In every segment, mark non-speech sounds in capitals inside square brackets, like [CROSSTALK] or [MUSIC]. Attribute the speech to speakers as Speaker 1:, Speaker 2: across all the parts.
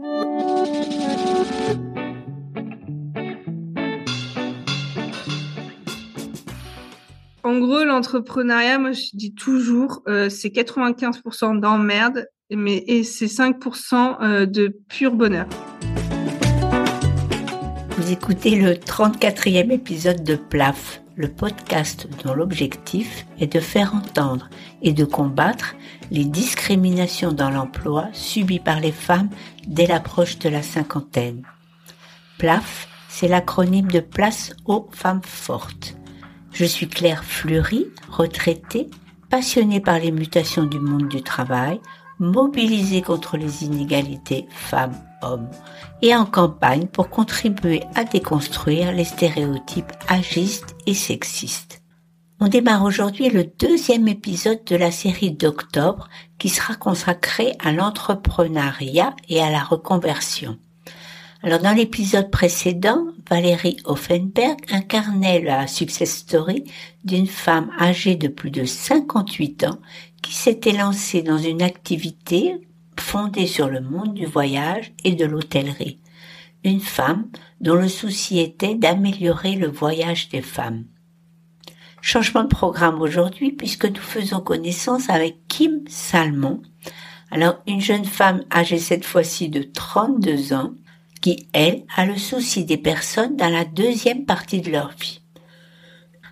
Speaker 1: En gros, l'entrepreneuriat, moi, je dis toujours, euh, c'est 95% d'emmerde, et c'est 5% euh, de pur bonheur.
Speaker 2: Vous écoutez le 34e épisode de PLAF, le podcast dont l'objectif est de faire entendre et de combattre les discriminations dans l'emploi subies par les femmes dès l'approche de la cinquantaine. PLAF, c'est l'acronyme de Place aux femmes fortes. Je suis Claire Fleury, retraitée, passionnée par les mutations du monde du travail, mobilisée contre les inégalités et en campagne pour contribuer à déconstruire les stéréotypes agistes et sexistes. On démarre aujourd'hui le deuxième épisode de la série d'octobre qui sera consacré à l'entrepreneuriat et à la reconversion. Alors dans l'épisode précédent, Valérie Offenberg incarnait la success story d'une femme âgée de plus de 58 ans qui s'était lancée dans une activité fondée sur le monde du voyage et de l'hôtellerie. Une femme dont le souci était d'améliorer le voyage des femmes. Changement de programme aujourd'hui puisque nous faisons connaissance avec Kim Salmon. Alors une jeune femme âgée cette fois-ci de 32 ans qui, elle, a le souci des personnes dans la deuxième partie de leur vie.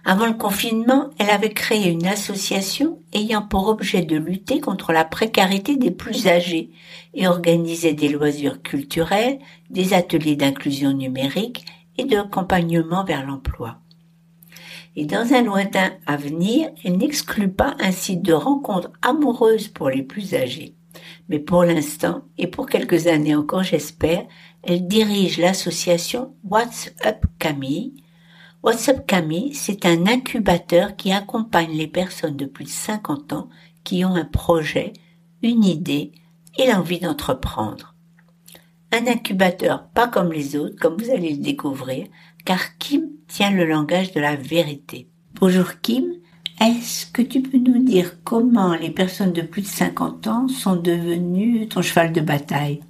Speaker 2: Avant le confinement, elle avait créé une association ayant pour objet de lutter contre la précarité des plus âgés et organisait des loisirs culturels, des ateliers d'inclusion numérique et d'accompagnement vers l'emploi. Et dans un lointain avenir, elle n'exclut pas un site de rencontre amoureuse pour les plus âgés. Mais pour l'instant, et pour quelques années encore j'espère, elle dirige l'association What's Up Camille. Camille, c'est un incubateur qui accompagne les personnes de plus de 50 ans qui ont un projet, une idée et l'envie d'entreprendre. Un incubateur pas comme les autres, comme vous allez le découvrir, car Kim tient le langage de la vérité. Bonjour Kim, est-ce que tu peux nous dire comment les personnes de plus de 50 ans sont devenues ton cheval de bataille?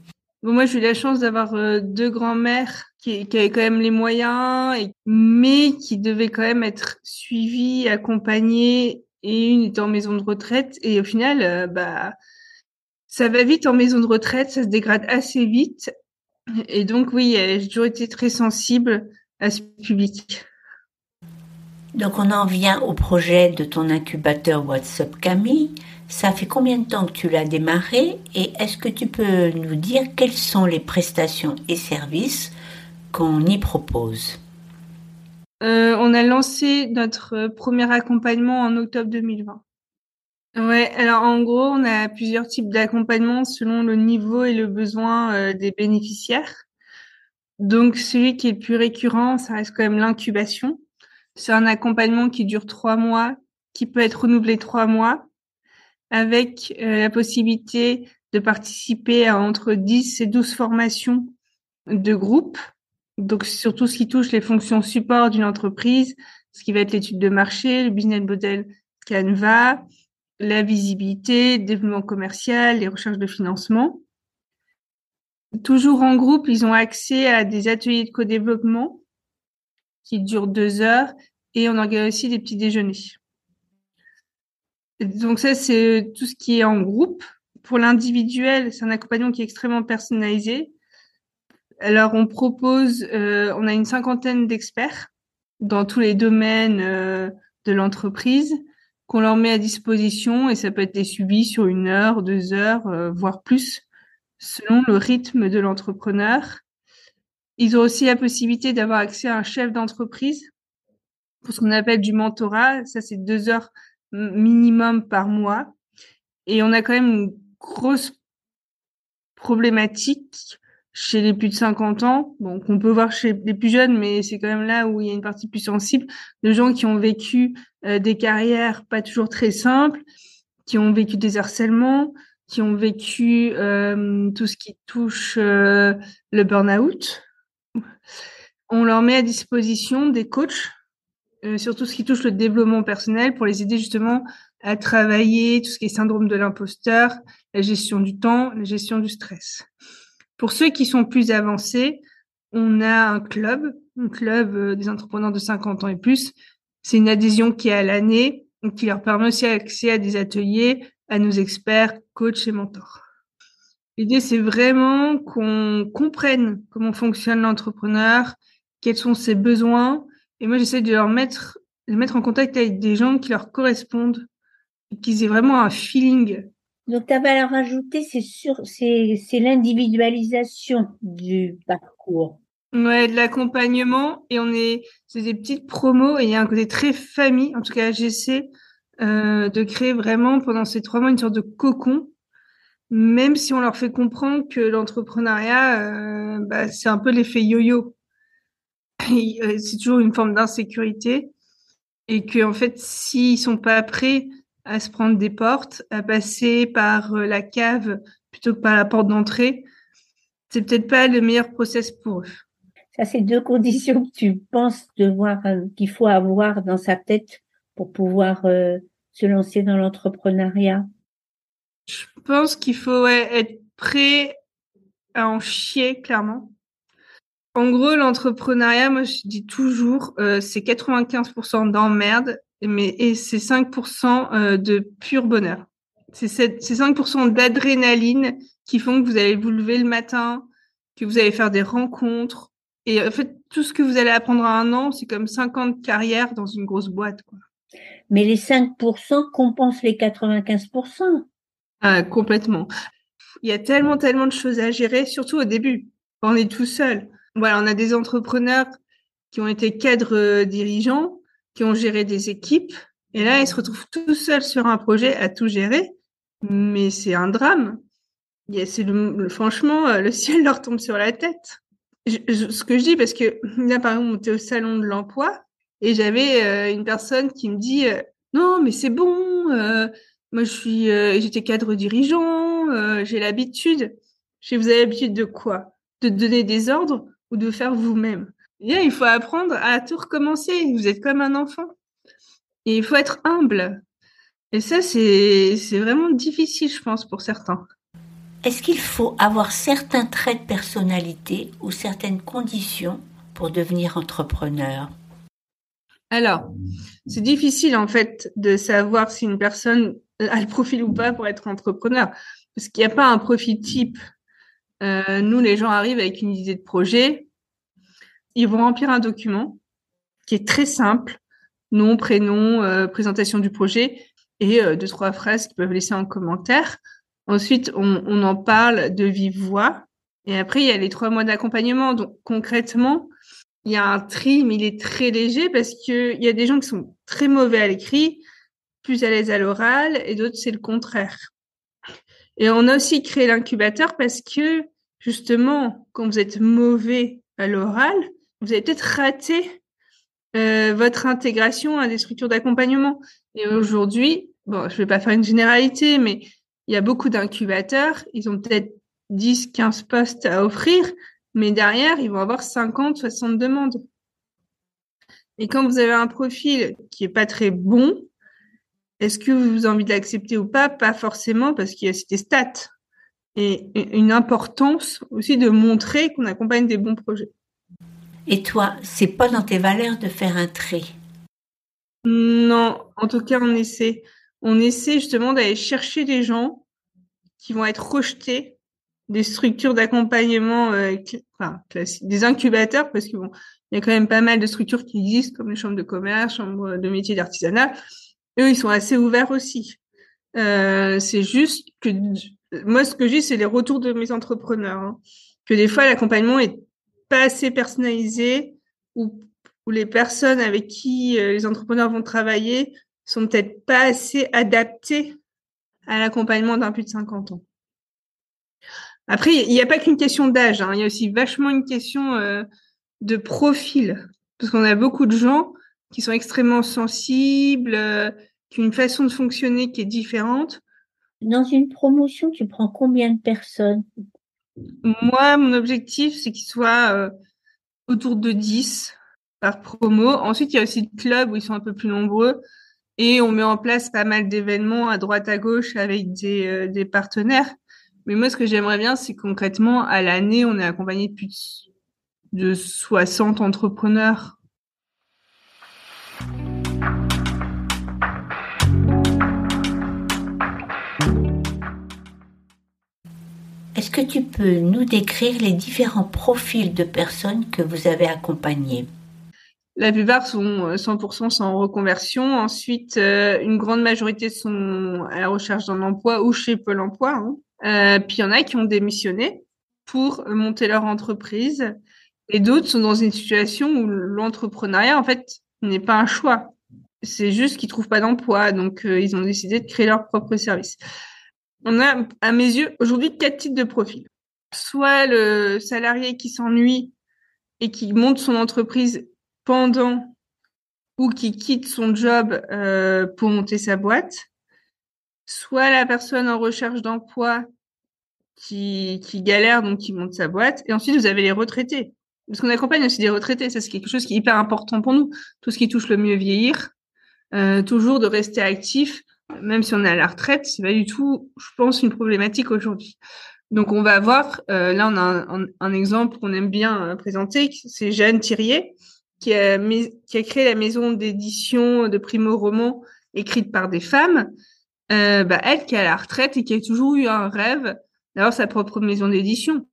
Speaker 1: Moi, j'ai eu la chance d'avoir euh, deux grands-mères qui, qui, avaient quand même les moyens, mais qui devaient quand même être suivies, accompagnées, et une était en maison de retraite. Et au final, euh, bah, ça va vite en maison de retraite, ça se dégrade assez vite. Et donc, oui, euh, j'ai toujours été très sensible à ce public.
Speaker 2: Donc, on en vient au projet de ton incubateur WhatsApp Camille. Ça fait combien de temps que tu l'as démarré et est-ce que tu peux nous dire quelles sont les prestations et services qu'on y propose
Speaker 1: euh, On a lancé notre premier accompagnement en octobre 2020. Ouais, en gros, on a plusieurs types d'accompagnement selon le niveau et le besoin euh, des bénéficiaires. Donc celui qui est le plus récurrent, ça reste quand même l'incubation. C'est un accompagnement qui dure trois mois, qui peut être renouvelé trois mois avec euh, la possibilité de participer à entre 10 et 12 formations de groupe. Donc, surtout ce qui touche les fonctions support d'une entreprise, ce qui va être l'étude de marché, le business model Canva, la visibilité, développement commercial, les recherches de financement. Toujours en groupe, ils ont accès à des ateliers de co-développement qui durent deux heures et on organise aussi des petits déjeuners. Donc ça, c'est tout ce qui est en groupe. Pour l'individuel, c'est un accompagnement qui est extrêmement personnalisé. Alors, on propose, euh, on a une cinquantaine d'experts dans tous les domaines euh, de l'entreprise qu'on leur met à disposition et ça peut être des suivis sur une heure, deux heures, euh, voire plus, selon le rythme de l'entrepreneur. Ils ont aussi la possibilité d'avoir accès à un chef d'entreprise pour ce qu'on appelle du mentorat. Ça, c'est deux heures minimum par mois. Et on a quand même une grosse problématique chez les plus de 50 ans, bon, qu'on peut voir chez les plus jeunes, mais c'est quand même là où il y a une partie plus sensible, de gens qui ont vécu euh, des carrières pas toujours très simples, qui ont vécu des harcèlements, qui ont vécu euh, tout ce qui touche euh, le burn-out. On leur met à disposition des coachs euh, sur tout ce qui touche le développement personnel pour les aider justement à travailler tout ce qui est syndrome de l'imposteur, la gestion du temps, la gestion du stress. Pour ceux qui sont plus avancés, on a un club, un club euh, des entrepreneurs de 50 ans et plus. C'est une adhésion qui est à l'année, qui leur permet aussi accès à des ateliers, à nos experts, coachs et mentors. L'idée, c'est vraiment qu'on comprenne comment fonctionne l'entrepreneur, quels sont ses besoins. Et moi, j'essaie de leur mettre, de mettre en contact avec des gens qui leur correspondent, qu'ils aient vraiment un feeling.
Speaker 2: Donc, ta valeur ajoutée, c'est sûr, c'est, c'est l'individualisation du parcours.
Speaker 1: Ouais, de l'accompagnement. Et on est, c'est des petites promos et il y a un côté très famille. En tout cas, j'essaie euh, de créer vraiment pendant ces trois mois une sorte de cocon même si on leur fait comprendre que l'entrepreneuriat, euh, bah, c'est un peu l'effet yo-yo. Euh, c'est toujours une forme d'insécurité et que en fait, s'ils sont pas prêts à se prendre des portes, à passer par euh, la cave plutôt que par la porte d'entrée, c'est peut-être pas le meilleur process pour eux.
Speaker 2: Ça, c'est deux conditions que tu penses devoir qu'il faut avoir dans sa tête pour pouvoir se lancer dans l'entrepreneuriat.
Speaker 1: Je pense qu'il faut être prêt à en chier, clairement. En gros, l'entrepreneuriat, moi, je dis toujours, euh, c'est 95% d'emmerde, mais et c'est 5% euh, de pur bonheur. C'est 5% d'adrénaline qui font que vous allez vous lever le matin, que vous allez faire des rencontres. Et en fait, tout ce que vous allez apprendre à un an, c'est comme 50 carrières dans une grosse boîte. Quoi.
Speaker 2: Mais les 5% compensent les 95%.
Speaker 1: Ah, complètement. Il y a tellement, tellement de choses à gérer, surtout au début, on est tout seul. Voilà, on a des entrepreneurs qui ont été cadres euh, dirigeants, qui ont géré des équipes, et là, ils se retrouvent tout seuls sur un projet à tout gérer, mais c'est un drame. C'est franchement, euh, le [LAUGHS] ciel leur tombe sur la tête. ce que je dis, parce que [LAUGHS] là, par exemple, on était au salon de l'emploi, et j'avais euh, une personne qui me dit, non, mais c'est bon, moi, je suis, euh, j'étais cadre dirigeant, euh, j'ai l'habitude. Vous avez l'habitude de quoi? De donner des ordres ou de faire vous-même? Il faut apprendre à tout recommencer. Vous êtes comme un enfant. Et il faut être humble. Et ça, c'est, c'est vraiment difficile, je pense, pour certains.
Speaker 2: Est-ce qu'il faut avoir certains traits de personnalité ou certaines conditions pour devenir entrepreneur?
Speaker 1: Alors, c'est difficile en fait de savoir si une personne a le profil ou pas pour être entrepreneur. Parce qu'il n'y a pas un profil type. Euh, nous, les gens arrivent avec une idée de projet. Ils vont remplir un document qui est très simple. Nom, prénom, euh, présentation du projet et euh, deux, trois phrases qu'ils peuvent laisser en commentaire. Ensuite, on, on, en parle de vive voix. Et après, il y a les trois mois d'accompagnement. Donc, concrètement, il y a un tri, mais il est très léger parce qu'il y a des gens qui sont très mauvais à l'écrit, plus à l'aise à l'oral et d'autres, c'est le contraire. Et on a aussi créé l'incubateur parce que, justement, quand vous êtes mauvais à l'oral, vous avez peut-être raté euh, votre intégration à des structures d'accompagnement. Et aujourd'hui, je vais pas faire une généralité, mais il y a beaucoup d'incubateurs. Ils ont peut-être 10, 15 postes à offrir, mais derrière, ils vont avoir 50, 60 demandes. Et quand vous avez un profil qui est pas très bon, est-ce que vous avez envie de l'accepter ou pas? Pas forcément, parce qu'il y a des stats et une importance aussi de montrer qu'on accompagne des bons projets.
Speaker 2: Et toi, c'est pas dans tes valeurs de faire un trait?
Speaker 1: Non, en tout cas, on essaie. On essaie justement d'aller chercher des gens qui vont être rejetés des structures d'accompagnement, euh, des incubateurs, parce que bon, il y a quand même pas mal de structures qui existent, comme les chambres de commerce, chambres de métiers d'artisanat, eux, ils sont assez ouverts aussi. Euh, c'est juste que moi, ce que j'ai, c'est les retours de mes entrepreneurs. Hein. Que des fois, l'accompagnement est pas assez personnalisé ou, les personnes avec qui euh, les entrepreneurs vont travailler sont peut-être pas assez adaptées à l'accompagnement d'un plus de 50 ans. Après, il n'y a pas qu'une question d'âge, hein. il y a aussi vachement une question euh, de profil, parce qu'on a beaucoup de gens qui sont extrêmement sensibles, euh, qui ont une façon de fonctionner qui est différente.
Speaker 2: Dans une promotion, tu prends combien de personnes?
Speaker 1: Moi, mon objectif, c'est qu'ils soient euh, autour de 10 par promo. Ensuite, il y a aussi le club où ils sont un peu plus nombreux. Et on met en place pas mal d'événements à droite à gauche avec des, euh, des partenaires. Mais moi, ce que j'aimerais bien, c'est concrètement, à l'année, on est accompagné de plus de 60 entrepreneurs.
Speaker 2: Est-ce que tu peux nous décrire les différents profils de personnes que vous avez accompagnées?
Speaker 1: La plupart sont 100% sans reconversion. Ensuite, euh, une grande majorité sont à la recherche d'un emploi ou chez Pôle emploi. Hein. Euh, puis il y en a qui ont démissionné pour monter leur entreprise. Et d'autres sont dans une situation où l'entrepreneuriat, en fait, n'est pas un choix. C'est juste qu'ils trouvent pas d'emploi. Donc, euh, ils ont décidé de créer leur propre service. On a, à mes yeux, aujourd'hui quatre types de profils. Soit le salarié qui s'ennuie et qui monte son entreprise pendant ou qui quitte son job euh, pour monter sa boîte. Soit la personne en recherche d'emploi qui, galère, donc qui monte sa boîte. Et ensuite, vous avez les retraités. Parce qu'on accompagne aussi des retraités. Ça, c'est quelque chose qui est hyper important pour nous. Tout ce qui touche le mieux vieillir. Euh, toujours de rester actif même si on est à la retraite, c'est pas du tout, je pense, une problématique aujourd'hui. Donc on va voir, euh, là on a un, exemple qu'on aime bien euh, présenter, c'est Jeanne Thirier, qui a, créé la maison d'édition de primo-romans écrite par des femmes. Euh, bah, elle qui est à la retraite et qui a toujours eu un rêve d'avoir sa propre maison d'édition.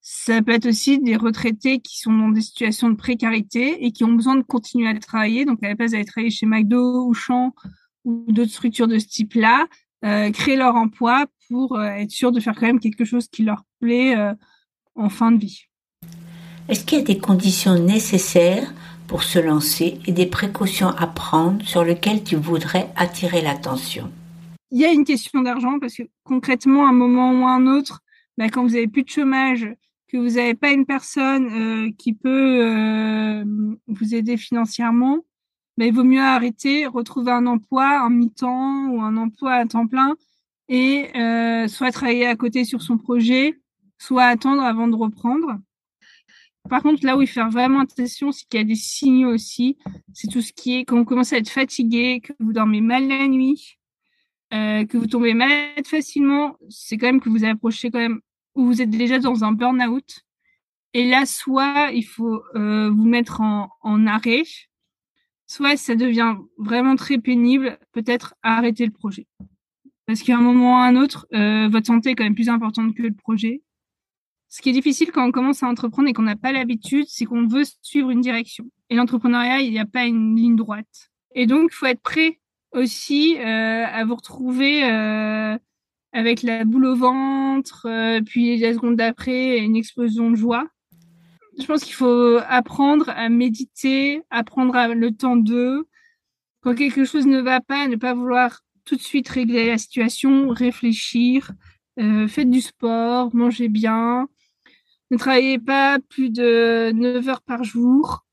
Speaker 1: Ça peut être aussi des retraités qui sont dans des situations de précarité et qui ont besoin de continuer à travailler. Donc, à la place d'aller travailler chez McDo ou Champ ou d'autres structures de ce type-là, euh, créer leur emploi pour euh, être sûr de faire quand même quelque chose qui leur plaît euh, en fin de vie.
Speaker 2: Est-ce qu'il y a des conditions nécessaires pour se lancer et des précautions à prendre sur lesquelles tu voudrais attirer l'attention?
Speaker 1: Il y a une question d'argent parce que concrètement, à un moment ou à un autre, bah, quand vous avez plus de chômage, que vous n'avez pas une personne qui peut vous aider financièrement, mais il vaut mieux arrêter, retrouver un emploi en mi-temps ou un emploi à temps plein et euh, soit travailler à côté sur son projet, soit attendre avant de reprendre. Par contre, là où il faut vraiment attention, c'est qu'il y a des signaux aussi. C'est tout ce qui est quand vous commencez à être fatigué, que vous dormez mal la nuit, euh, que vous tombez malade facilement. C'est quand même que vous approchez quand même ou vous êtes déjà dans un burn-out. Et là, soit il faut euh, vous mettre en, en arrêt, soit ça devient vraiment très pénible, peut-être arrêter le projet. Parce qu'à un moment ou à un autre, euh, votre santé est quand même plus importante que le projet. Ce qui est difficile quand on commence à entreprendre et qu'on n'a pas l'habitude, c'est qu'on veut suivre une direction. Et l'entrepreneuriat, il n'y a pas une ligne droite. Et donc, il faut être prêt aussi euh, à vous retrouver euh, avec la boule au ventre, puis la seconde d'après, une explosion de joie je pense qu'il faut apprendre à méditer, apprendre à le temps d'eux. Quand quelque chose ne va pas, ne pas vouloir tout de suite régler la situation, réfléchir, euh, faites du sport, mangez bien, ne travaillez pas plus de 9 heures par jour.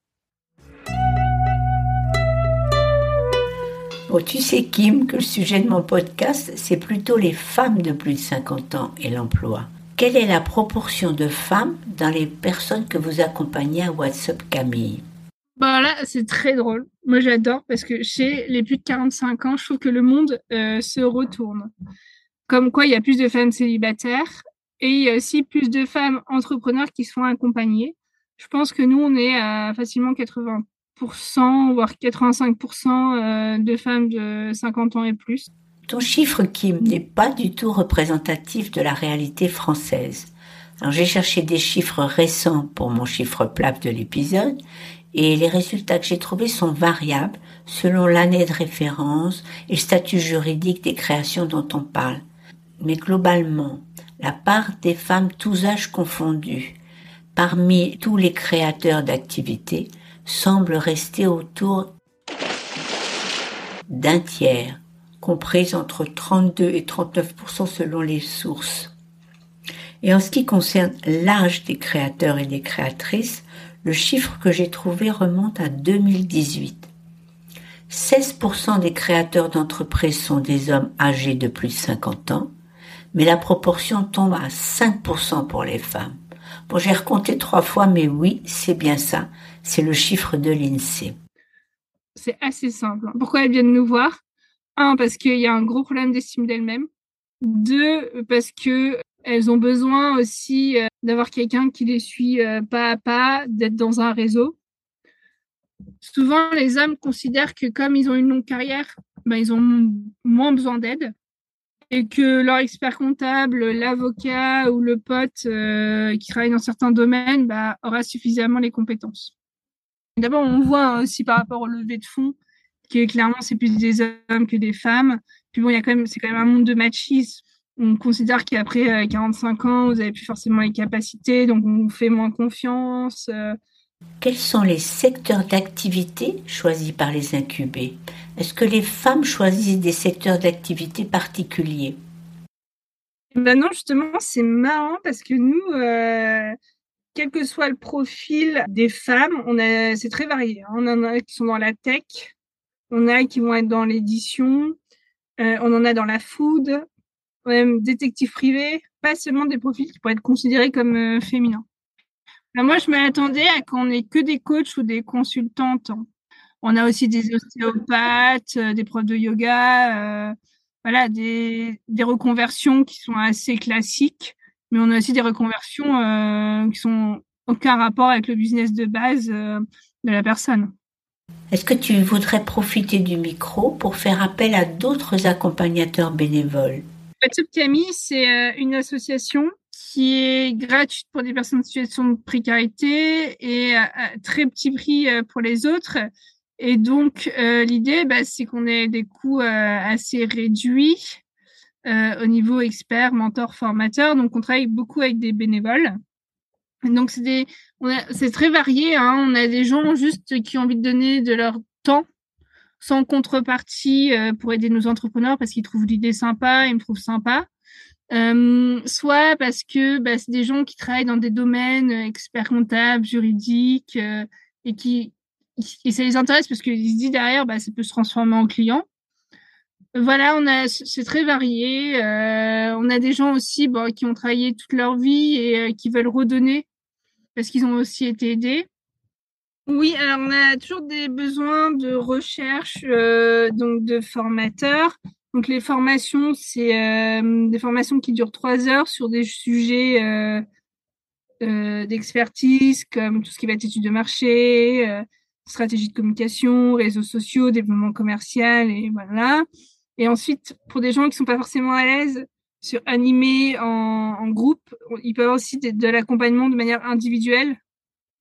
Speaker 2: Bon, tu sais, Kim, que le sujet de mon podcast, c'est plutôt les femmes de plus de 50 ans et l'emploi. Quelle est la proportion de femmes dans les personnes que vous accompagnez à WhatsApp Camille?
Speaker 1: Bah là, c'est très drôle. Moi, j'adore parce que chez les plus de 45 ans, je trouve que le monde euh, se retourne. Comme quoi, il y a plus de femmes célibataires et il y a aussi plus de femmes entrepreneurs qui sont accompagnées. Je pense que nous, on est à facilement 80%, voire 85% euh, de femmes de 50 ans et plus.
Speaker 2: Ton chiffre, Kim, n'est pas du tout représentatif de la réalité française. Alors j'ai cherché des chiffres récents pour mon chiffre plat de l'épisode et les résultats que j'ai trouvés sont variables selon l'année de référence et le statut juridique des créations dont on parle. Mais globalement, la part des femmes tous âges confondus parmi tous les créateurs d'activités semble rester autour d'un tiers comprise entre 32 et 39% selon les sources. Et en ce qui concerne l'âge des créateurs et des créatrices, le chiffre que j'ai trouvé remonte à 2018. 16% des créateurs d'entreprises sont des hommes âgés de plus de 50 ans, mais la proportion tombe à 5% pour les femmes. Bon, j'ai recompté trois fois, mais oui, c'est bien ça. C'est le chiffre de l'INSEE.
Speaker 1: C'est assez simple. Pourquoi elles viennent nous voir? Un, parce qu'il y a un gros problème d'estime d'elle-même. Deux, parce que elles ont besoin aussi euh, d'avoir quelqu'un qui les suit euh, pas à pas, d'être dans un réseau. Souvent, les hommes considèrent que comme ils ont une longue carrière, ben, ils ont moins besoin d'aide et que leur expert comptable, l'avocat ou le pote euh, qui travaille dans certains domaines bah, aura suffisamment les compétences. D'abord, on voit aussi par rapport au lever de fonds que clairement c'est plus des hommes que des femmes. Puis bon, il y a quand même, c'est quand même un monde de machisme. On considère qu'après 45 ans, vous avez plus forcément les capacités, donc on vous fait moins confiance. Euh,
Speaker 2: quels sont les secteurs d'activité choisis par les incubés? Est-ce que les femmes choisissent des secteurs d'activité particuliers?
Speaker 1: Ben Non, justement, c'est marrant parce que nous, euh, quel que soit le profil des femmes, on a, c'est très varié. Hein. On en a qui sont dans la tech, on a qui vont être dans l'édition, euh, on en a dans la food, même détective privé, pas seulement des profils qui pourraient être considérés comme euh, féminins. Bah, moi, je m'attendais à qu'on ait que des coachs ou des consultantes. On a aussi des ostéopathes, euh, des profs de yoga, voilà, des, des, reconversions qui sont assez classiques, mais on a aussi des reconversions qui sont aucun rapport avec le business de base de la personne.
Speaker 2: Est-ce que tu voudrais profiter du micro pour faire appel à d'autres accompagnateurs bénévoles?
Speaker 1: WhatsApp Camille, c'est une association qui est gratuite pour des personnes en situation de précarité et à, très petit prix euh, pour les autres. Et donc, euh, l'idée, bah, c'est qu'on ait des coûts euh, assez réduits au niveau expert, mentor, formateur. Donc, on travaille beaucoup avec des bénévoles. Donc, c'est des, c'est très varié. Hein. On a des gens juste qui ont envie de donner de leur temps sans contrepartie pour aider nos entrepreneurs parce qu'ils trouvent l'idée sympa, ils me trouvent sympa. Euh, soit parce que bah, c'est des gens qui travaillent dans des domaines euh, experts comptables, juridiques, euh, et qui et ça les intéresse parce qu'ils se disent derrière, bah, ça peut se transformer en client. Voilà, c'est très varié. Euh, on a des gens aussi qui ont travaillé toute leur vie et qui veulent redonner parce qu'ils ont aussi été aidés. Oui, alors on a toujours des besoins de recherche, donc de formateurs. Donc les formations, c'est euh, des formations qui durent trois heures sur des sujets euh, euh, d'expertise comme tout ce qui va être études de marché, euh, stratégie de communication, réseaux sociaux, développement commercial et voilà. Et ensuite, pour des gens qui sont pas forcément à l'aise sur animer en, groupe, il peut y avoir aussi de, de l'accompagnement de manière individuelle.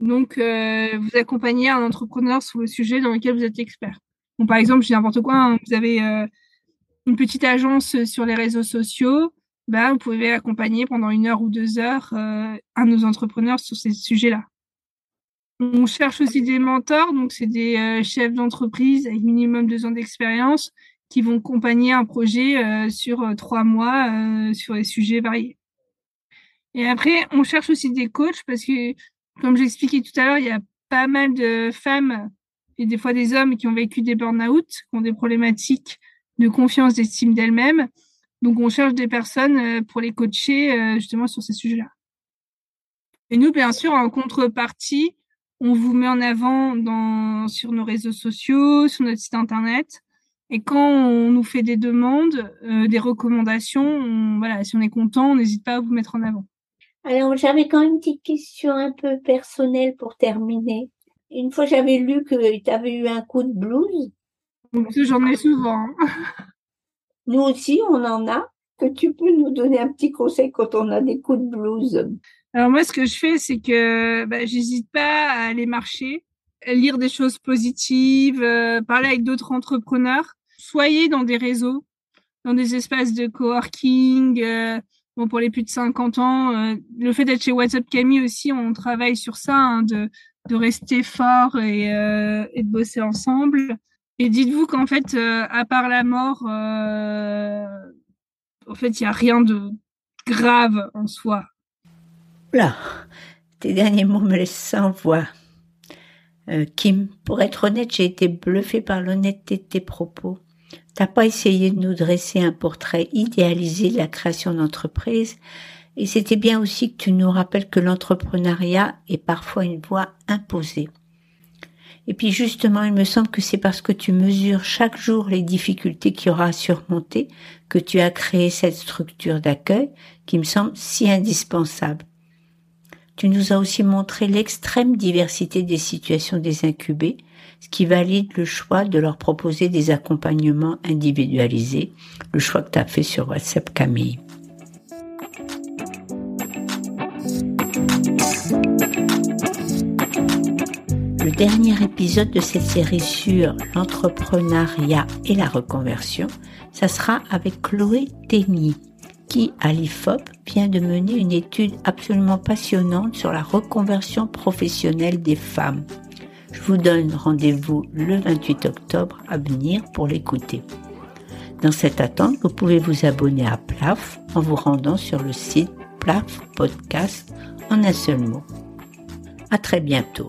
Speaker 1: Donc, euh, vous accompagnez un entrepreneur sur le sujet dans lequel vous êtes expert. Bon, par exemple, j'ai n'importe quoi, hein, vous avez une petite agence sur les réseaux sociaux, bah, vous pouvez accompagner pendant une heure ou deux heures euh, un de nos entrepreneurs sur ces sujets-là. On cherche aussi des mentors, donc c'est des euh, chefs d'entreprise avec minimum deux ans d'expérience qui vont accompagner un projet euh, sur euh, trois mois euh, sur des sujets variés. Et après, on cherche aussi des coachs parce que, comme j'expliquais tout à l'heure, il y a pas mal de femmes et des fois des hommes qui ont vécu des burn-out, qui ont des problématiques de confiance, d'estime d'elle-même. Donc, on cherche des personnes pour les coacher justement sur ces sujets-là. Et nous, bien sûr, en contrepartie, on vous met en avant dans, sur nos réseaux sociaux, sur notre site internet. Et quand on nous fait des demandes, euh, des recommandations, on, voilà, si on est content, on n'hésite pas à vous mettre en avant.
Speaker 2: Alors, j'avais quand même une petite question un peu personnelle pour terminer. Une fois, j'avais lu que tu avais eu un coup de blues
Speaker 1: J'en ai souvent. [LAUGHS]
Speaker 2: Nous aussi, on en a. Que tu peux nous donner un petit conseil quand on a des coups de blues?
Speaker 1: Alors moi, ce que je fais, c'est que bah, j'hésite pas à aller marcher, lire des choses positives, euh, parler avec d'autres entrepreneurs. Soyez dans des réseaux, dans des espaces de coworking. Euh, bon, pour les plus de 50 ans, euh, le fait d'être chez WhatsApp Camille aussi, on travaille sur ça, hein, de, rester fort et, euh, et de bosser ensemble. Et dites-vous qu'en fait, euh, à part la mort, en fait, il n'y a rien de grave en soi.
Speaker 2: Là, tes derniers mots me laissent sans voix. Kim, pour être honnête, j'ai été bluffée par l'honnêteté de tes propos. T'as pas essayé de nous dresser un portrait idéalisé de la création d'entreprise, et c'était bien aussi que tu nous rappelles que l'entrepreneuriat est parfois une voie imposée. Et puis justement, il me semble que c'est parce que tu mesures chaque jour les difficultés qu'il y aura à surmonter que tu as créé cette structure d'accueil qui me semble si indispensable. Tu nous as aussi montré l'extrême diversité des situations des incubés, ce qui valide le choix de leur proposer des accompagnements individualisés, le choix que tu as fait sur WhatsApp Camille. Le dernier épisode de cette série sur l'entrepreneuriat et la reconversion, ça sera avec Chloé Témy, qui, à l'IFOP, vient de mener une étude absolument passionnante sur la reconversion professionnelle des femmes. Vous donne rendez-vous le 28 octobre à venir pour l'écouter. Dans cette attente, vous pouvez vous abonner à PLAF en vous rendant sur le site PLAF Podcast en un seul mot. À très bientôt.